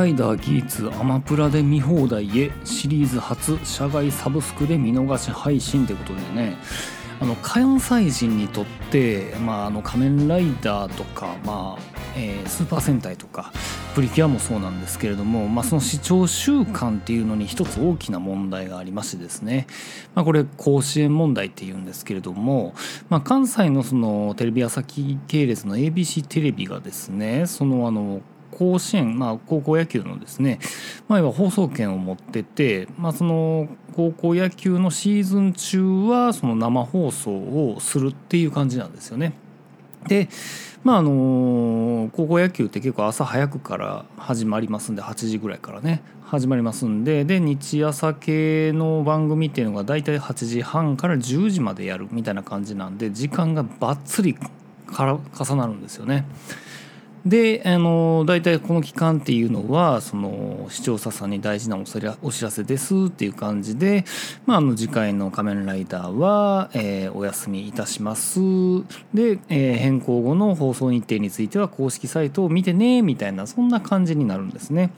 ライダーギーツアマプラで見放題へシリーズ初社外サブスクで見逃し配信ということでね。あの関西人にとって、まあ、あの仮面ライダーとか、まあえー、スーパー戦隊とかプリキュアもそうなんですけれども、まあ、その視聴習慣っていうのに一つ大きな問題がありましてですね、まあ、これ甲子園問題っていうんですけれども、まあ、関西のそのテレビ朝日系列の ABC テレビがですねそのあの甲子園、まあ、高校野球のですね、まあ、放送権を持ってて、まあ、その高校野球のシーズン中はその生放送をするっていう感じなんですよね。でまああの高校野球って結構朝早くから始まりますんで8時ぐらいからね始まりますんでで日朝系の番組っていうのが大体8時半から10時までやるみたいな感じなんで時間がばっつりから重なるんですよね。であの大体この期間っていうのはその視聴者さんに大事なお知らせですっていう感じで、まあ、あの次回の「仮面ライダーは」えー、お休みいたしますで、えー、変更後の放送日程については公式サイトを見てねみたいなそんな感じになるんですね。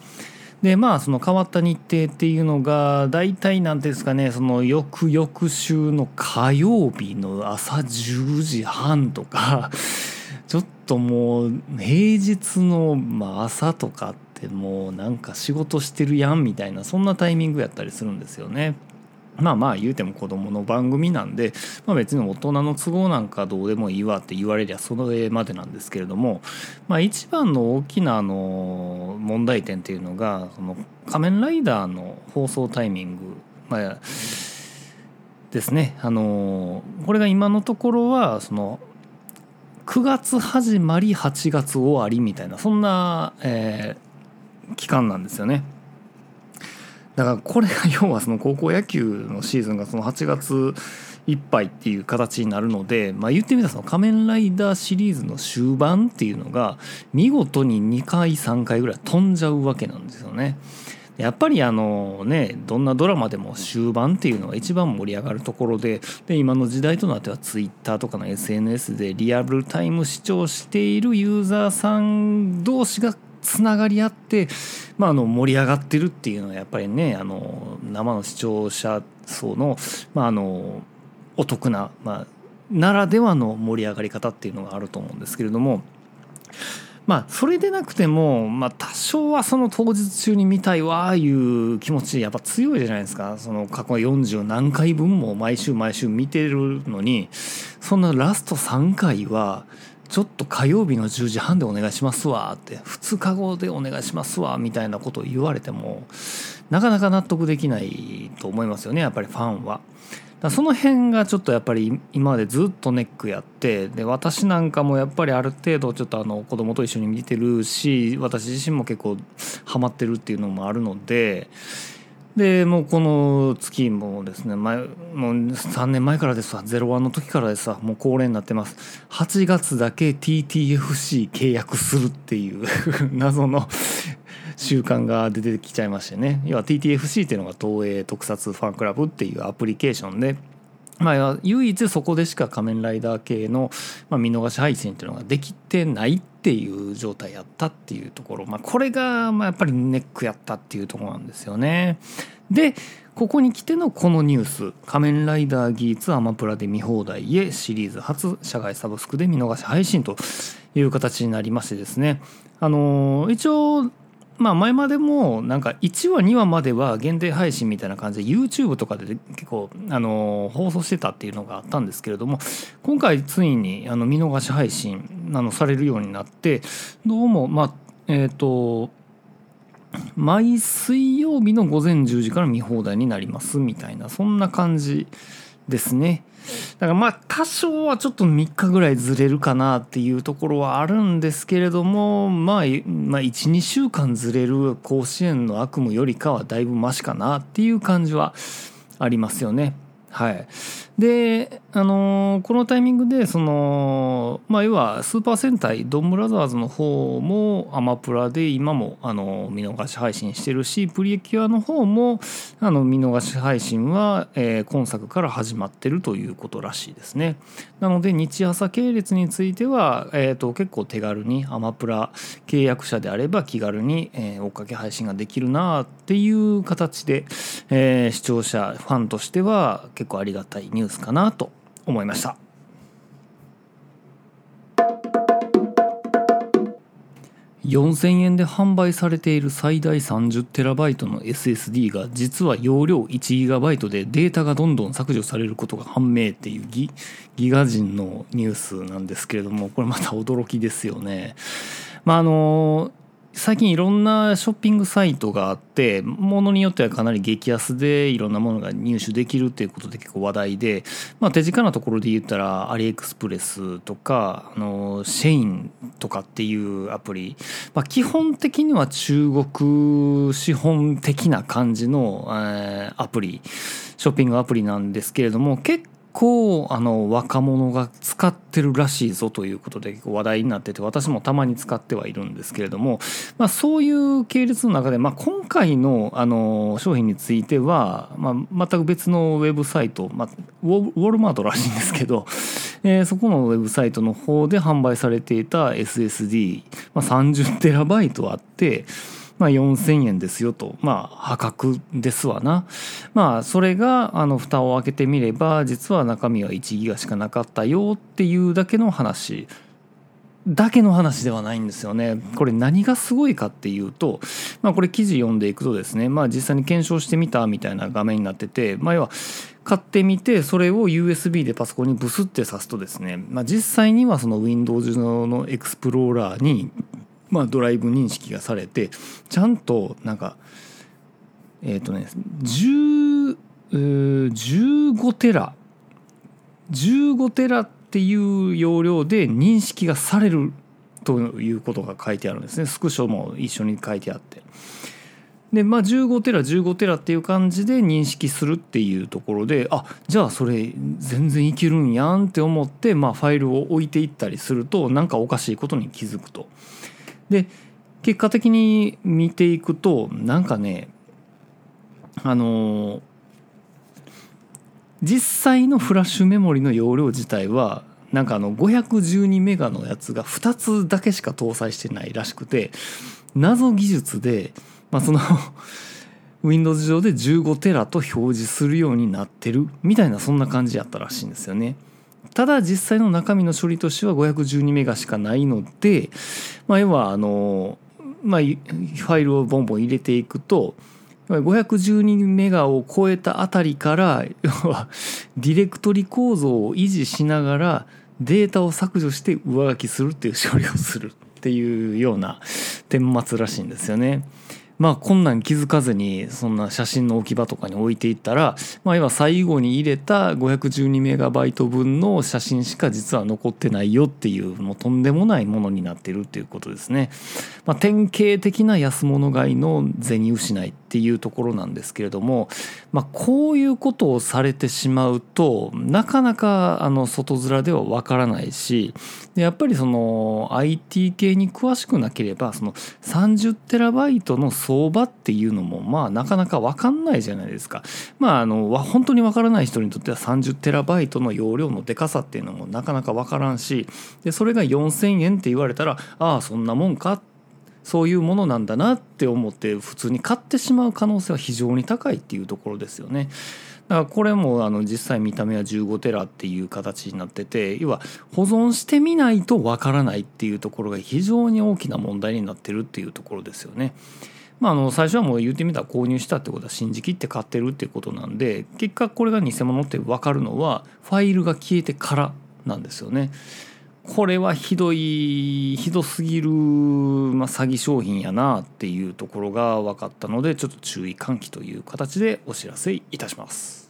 でまあその変わった日程っていうのが大体なんですかねその翌々週の火曜日の朝10時半とかちょっともう平日のま朝とかってもうなんか仕事してるやんみたいなそんなタイミングやったりするんですよね。まあまあ言うても子供の番組なんで、まあ、別に大人の都合なんかどうでもいいわって言われりゃそれまでなんですけれども、まあ、一番の大きなあの問題点っていうのがその仮面ライダーの放送タイミング、まあ、ですねあのこれが今のところはその9月始まり8月終わりみたいなそんな、えー、期間なんですよね。だからこれが要はその高校野球のシーズンがその8月いっぱいっていう形になるので、まあ、言ってみたらその仮面ライダーシリーズの終盤っていうのが見事に2回3回ぐらい飛んじゃうわけなんですよね。やっぱりあのねどんなドラマでも終盤っていうのが一番盛り上がるところでで今の時代となってはツイッターとかの SNS でリアルタイム視聴しているユーザーさん同士がつながり合って、まあ、あの盛り上がってるっていうのはやっぱりねあの生の視聴者層の,、まあ、あのお得な、まあ、ならではの盛り上がり方っていうのがあると思うんですけれども。まあそれでなくても、まあ、多少はその当日中に見たいわあいう気持ちやっぱ強いじゃないですかその過去40何回分も毎週毎週見てるのにそんなラスト3回はちょっと火曜日の10時半でお願いしますわって2日後でお願いしますわみたいなことを言われてもなかなか納得できないと思いますよねやっぱりファンは。だその辺がちょっとやっぱり今までずっとネックやってで私なんかもやっぱりある程度ちょっとあの子供と一緒に見てるし私自身も結構ハマってるっていうのもあるのででもうこの月もですね前もう3年前からですわ。01の時からですわ。もう恒例になってます。8月だけ TTFC 契約するっていう 謎の習慣が出てきちゃいましてね要は TTFC っていうのが東映特撮ファンクラブっていうアプリケーションで。まあ、唯一そこでしか仮面ライダー系の、まあ、見逃し配信っていうのができてないっていう状態やったっていうところ、まあ、これがまあやっぱりネックやったっていうところなんですよね。でここに来てのこのニュース「仮面ライダーギーツアマプラで見放題へ」シリーズ初社外サブスクで見逃し配信という形になりましてですねあの一応まあ前までもなんか1話2話までは限定配信みたいな感じで YouTube とかで結構あの放送してたっていうのがあったんですけれども今回ついにあの見逃し配信あのされるようになってどうもまあえっ、と毎水曜日の午前10時から見放題になりますみたいなそんな感じですね。だからまあ多少はちょっと3日ぐらいずれるかなっていうところはあるんですけれどもまあ、まあ、12週間ずれる甲子園の悪夢よりかはだいぶマシかなっていう感じはありますよね。はい、で、あのーこのタイミングでその、まあ、要はスーパー戦隊ドンブラザーズの方もアマプラで今も、あの見逃し配信してるしプリエキュアの方もあの見逃し配信は、えー今作から始まってるということらしいですね。なので日朝系列については、えー、と結構手軽にアマプラ契約者であれば気軽に、えー追っかけ配信ができるなっていう形で、えー視聴者ファンとしては結構ありがたいニュースかなと思いました。4000円で販売されている最大 30TB の SSD が実は容量 1GB でデータがどんどん削除されることが判明っていうギガ人のニュースなんですけれどもこれまた驚きですよね。まああの最近いろんなショッピングサイトがあってものによってはかなり激安でいろんなものが入手できるっていうことで結構話題で、まあ、手近なところで言ったらアリエクスプレスとかあのシェインとかっていうアプリ、まあ、基本的には中国資本的な感じの、えーアプリショッピングアプリなんですけれども結構あの若者が使ってるらしいぞということで話題になってて私もたまに使ってはいるんですけれども、まあ、そういう系列の中で、まあ、今回のあの商品については、まあ、全く別のウェブサイト、まあ、ウォルマートらしいんですけど、えーそこのウェブサイトの方で販売されていた SSD、まあ、30TB あって。まあ、4,000円ですよと。まあ破格ですわな。まあそれがあの蓋を開けてみれば実は中身は1ギガしかなかったよっていうだけの話。だけの話ではないんですよね。これ何がすごいかっていうと、まあ、これ記事読んでいくとですね、まあ、実際に検証してみたみたいな画面になってて、まあ、要は買ってみてそれを USB でパソコンにブスって挿すとですね、まあ、実際にはその Windows のエクスプローラーに、まあ、ドライブ認識がされてちゃんとなんかえっ、とね10。15テラ15テラっていう容量で認識がされるということが書いてあるんですねスクショも一緒に書いてあってでまあ15テラ15テラっていう感じで認識するっていうところであじゃあそれ全然いけるんやんって思って、まあ、ファイルを置いていったりするとなんかおかしいことに気づくと。で結果的に見ていくとなんかねあの実際のフラッシュメモリの容量自体はなんかあの512メガのやつが2つだけしか搭載してないらしくて謎技術で、まあ、その Windows 上で15テラと表示するようになってるみたいなそんな感じやったらしいんですよね。ただ実際の中身の処理としては512メガしかないので、まあ、要はあの、まあ、ファイルをボンボン入れていくと512メガを超えたあたりから要はディレクトリ構造を維持しながらデータを削除して上書きするっていう処理をするっていうような顛末らしいんですよね。まあこんなん気づかずにそんな写真の置き場とかに置いていったら、まあ、要は最後に入れた512メガバイト分の写真しか実は残ってないよっていうもうとんでもないものになってるっていうことですね。まあ、典型的な安物買いの銭失いっていうところなんですけれども、まあ、こういうことをされてしまうとなかなかあの外面ではわからないしでやっぱりその IT 系に詳しくなければその30テラバイトの相場っていうのもまあなかなか分かんないじゃないですか。まああの本当に分からない人にとっては30テラバイトの容量のでかさっていうのもなかなか分からんしでそれが4,000円って言われたらああそんなもんかそういうものなんだなって思って普通に買ってしまう可能性は非常に高いっていうところですよね。だからこれもあの実際見た目は15テラっていう形になってて要は保存してみないとわからないっていうところが非常に大きな問題になってるっていうところですよね。まあ、あの最初はもう言ってみたら購入したってことは信じきって買ってるっていうことなんで結果これが偽物って分かるのはファイルが消えてからなんですよね。これはひどいひどすぎる、まあ、詐欺商品やなっていうところが分かったのでちょっと注意喚起という形でお知らせいたします。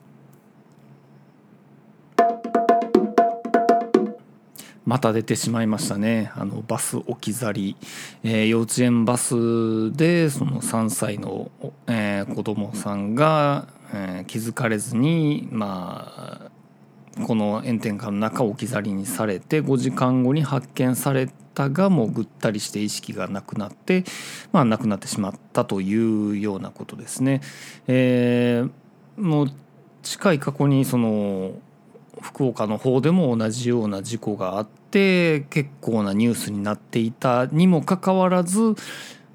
また出てしまいましたねあのバス置き去り、えー幼稚園バスでその3歳の、えー子供さんが、えー、気づかれずにまあこの炎天下の中置き去りにされて5時間後に発見されたがもうぐったりして意識がなくなって、まあ、亡くなってしまったというようなことですね。えー、もう近い過去にその福岡の方でも同じような事故があって結構なニュースになっていたにもかかわらず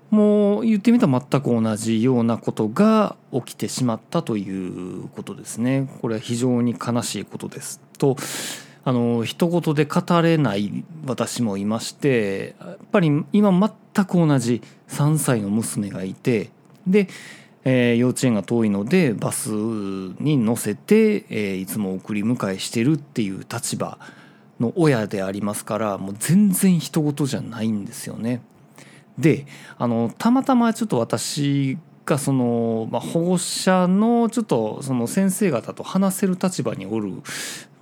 もう言ってみたら全く同じようなことが起きてしまったということですね。これは非常に悲しいことです。とあの一言で語れない私もいましてやっぱり今全く同じ3歳の娘がいてでえー、幼稚園が遠いのでバスに乗せて、えー、いつも送り迎えしてるっていう立場の親でありますからもう全然人事じゃないんですよね。であのたまたまちょっと私がその、まあ、保護者のちょっとその先生方と話せる立場におる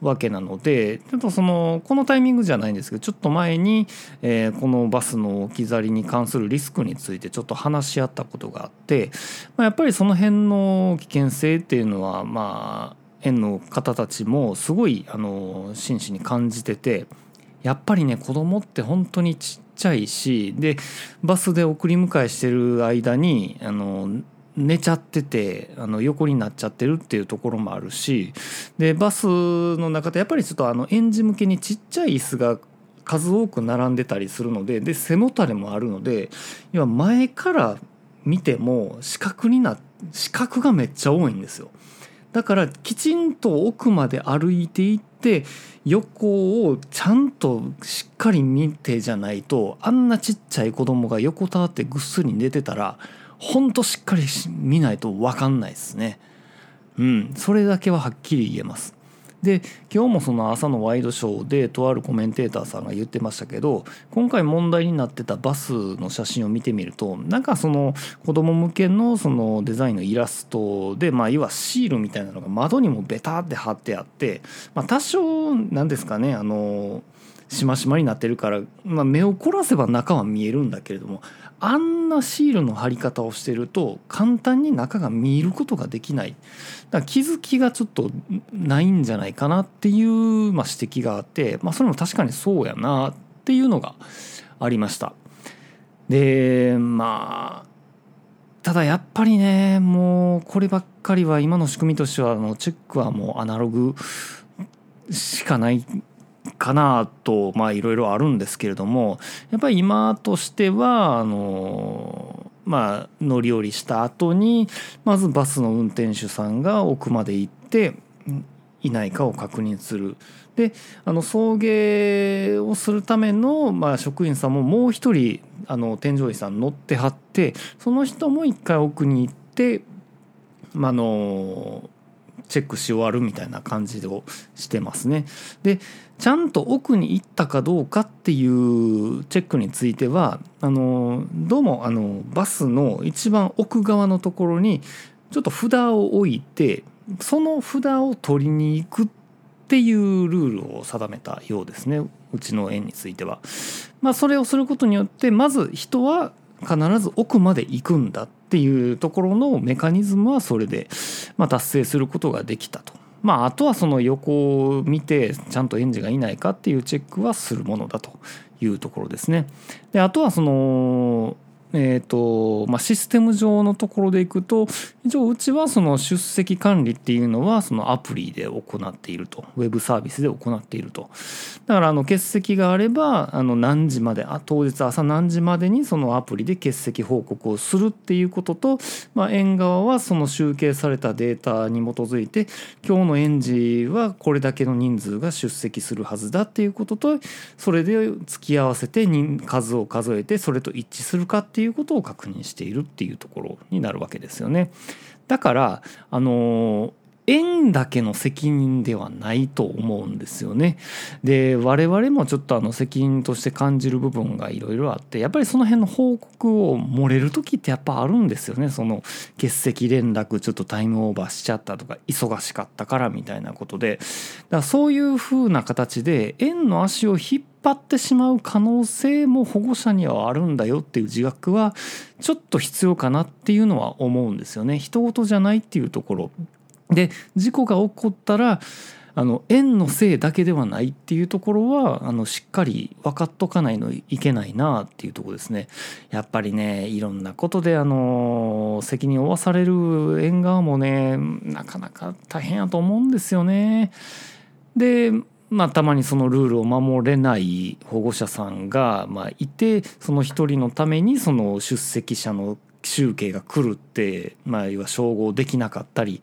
わけなのでちょっとそのこのタイミングじゃないんですけどちょっと前に、えー、このバスの置き去りに関するリスクについてちょっと話し合ったことがあって、まあ、やっぱりその辺の危険性っていうのはまあ園の方たちもすごいあの真摯に感じててやっぱりね子供って本当にちっちゃいしでバスで送り迎えしてる間にあの寝ちゃっててあの横になっちゃってるっていうところもあるしでバスの中でやっぱりちょっとあの園児向けにちっちゃい椅子が数多く並んでたりするのでで背もたれもあるので今前から見ても視覚にな視覚がめっちゃ多いんですよ。だからきちんと奥まで歩いていって横をちゃんとしっかり見てじゃないとあんなちっちゃい子供が横たわってぐっすり寝てたらほんとしっかり見ないと分かんないですね。うん、それだけははっきり言えます。で今日もその朝のワイドショーでとあるコメンテーターさんが言ってましたけど今回問題になってたバスの写真を見てみるとなんかその子供向けのそのデザインのイラストでまあ要はシールみたいなのが窓にもベタって貼ってあって、まあ、多少なんですかねあのしましまになってるから、まあ、目を凝らせば中は見えるんだけれどもあんなシールの貼り方をしてると簡単に中が見ることができないだから気づきがちょっとないんじゃないかなっていう、まあ、指摘があって、まあ、それも確かにそうやなっていうのがありました。でまあただやっぱりねもうこればっかりは今の仕組みとしてはあのチェックはもうアナログしかないかなとまあいろいろあるんですけれどもやっぱり今としてはあのまあ乗り降りした後にまずバスの運転手さんが奥まで行っていないかを確認する。であの送迎をするための、まあ、職員さんももう一人あの添乗員さん乗ってはってその人も一回奥に行って、まあのチェックし終わるみたいな感じをしてますね。でちゃんと奥に行ったかどうかっていうチェックについてはあのどうもあのバスの一番奥側のところにちょっと札を置いてその札を取りに行くっていうルールを定めたようですねうちの園については。まあ、それをすることによってまず人は必ず奥まで行くんだっていうところのメカニズムはそれで、まあ、達成することができたと。まあ、あとはその横を見てちゃんと園児がいないかっていうチェックはするものだというところですね。であとはそのえーとまあ、システム上のところでいくと一応うちはその出席管理っていうのはそのアプリで行っていると。ウェブサービスで行っていると。だからあの欠席があればあの何時まであ当日朝何時までにそのアプリで欠席報告をするっていうことと、まあ、園側はその集計されたデータに基づいて今日の園児はこれだけの人数が出席するはずだっていうこととそれで付き合わせて数を数えてそれと一致するかっていういうことを確認しているっていうところになるわけですよね。だからあの円だけの責任ではないと思うんですよね。で我々もちょっとあの責任として感じる部分がいろいろあってやっぱりその辺の報告を漏れる時ってやっぱあるんですよね。その欠席連絡ちょっとタイムオーバーしちゃったとか忙しかったからみたいなことでだからそういう風な形で円の足を引っ張ってしまう可能性も保護者にはあるんだよっていう自覚はちょっと必要かなっていうのは思うんですよね。人事じゃないっていうところで事故が起こったらあの円のせいだけではないっていうところはあのしっかり分かっとかないのいけないなっていうところですね。やっぱりねいろんなことであの責任を負わされる縁側もねなかなか大変やと思うんですよね。でまあ、たまにそのルールを守れない保護者さんが、まあ、いてその一人のためにその出席者の集計が来るって、まあ、要は照合できなかったり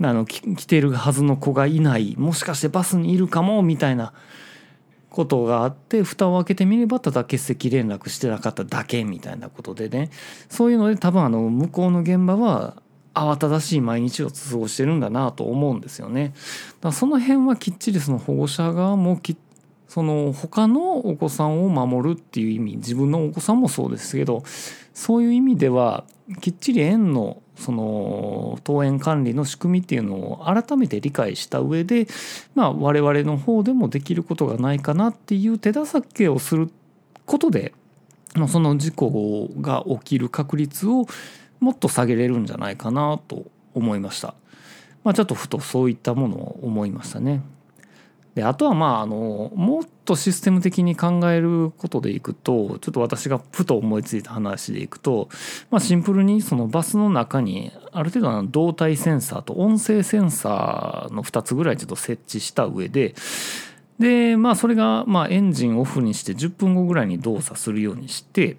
あの来てるはずの子がいないもしかしてバスにいるかもみたいなことがあって蓋を開けてみればただ欠席連絡してなかっただけみたいなことでね。そういうので多分あの向こうの現場は慌ただしい毎日を過ごしてるんだなと思うんですよね。だからその辺はきっちりその保護者側もきその他のお子さんを守るっていう意味自分のお子さんもそうですけどそういう意味ではきっちり園のその登園管理の仕組みっていうのを改めて理解した上で、まあ、我々の方でもできることがないかなっていう手助けをすることでその事故が起きる確率をもっと下げれるんじゃないかなと思いました。まあ、ちょっとふとそういったものを思いましたね。であとはまああのもっとシステム的に考えることでいくとちょっと私がふと思いついた話でいくと、まあ、シンプルにそのバスの中にある程度の動体センサーと音声センサーの2つぐらいちょっと設置した上ででまあそれがまエンジンオフにして10分後ぐらいに動作するようにして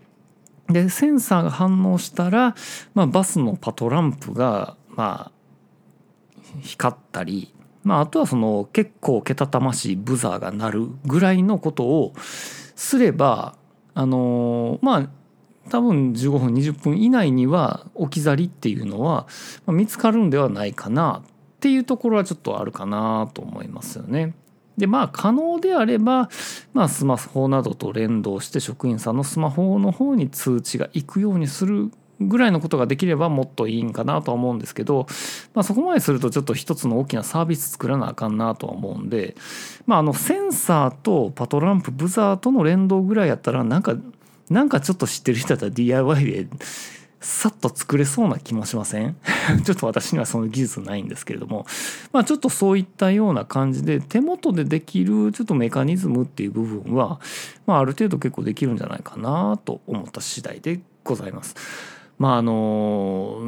でセンサーが反応したら、まあ、バスのパトランプがまあ光ったりまあ、あとはその結構けたたましいブザーが鳴るぐらいのことをすればあのまあ多分15分20分以内には置き去りっていうのは見つかるんではないかなっていうところはちょっとあるかなと思いますよね。でまあ可能であれば、まあ、スマホなどと連動して職員さんのスマホの方に通知が行くようにするぐらいのことができればもっといいんかなとは思うんですけど、まあ、そこまでするとちょっと一つの大きなサービス作らなあかんなとは思うんで、まあ、あのセンサーとパトランプブザーとの連動ぐらいやったらなんかなんかちょっと知ってる人だったら DIY でさっと作れそうな気もしません？ちょっと私にはその技術ないんですけれども、まあ、ちょっとそういったような感じで手元でできるちょっとメカニズムっていう部分は、まあ、ある程度結構できるんじゃないかなと思った次第でございます。まああの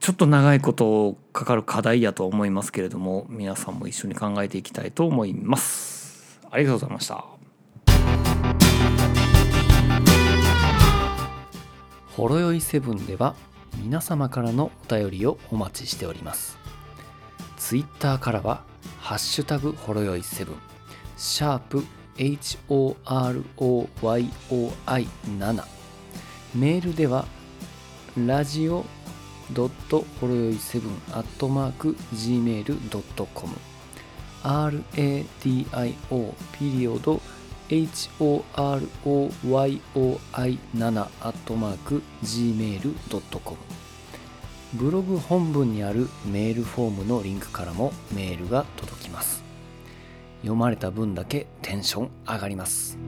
ちょっと長いことかかる課題やと思いますけれども皆さんも一緒に考えていきたいと思います。ありがとうございました。ほろよいセブンでは皆様からのお便りをお待ちしております。ツイッターからはハッシュタグほろよいセブン。シャープ HOROYOI7 メールではラジオドットほろよい7アットマーク gmail.com radio ピリオド horoyoi7 アットマーク gmail.com ブログ本文にあるメールフォームのリンクからもメールが届きます読まれた分だけテンション上がります。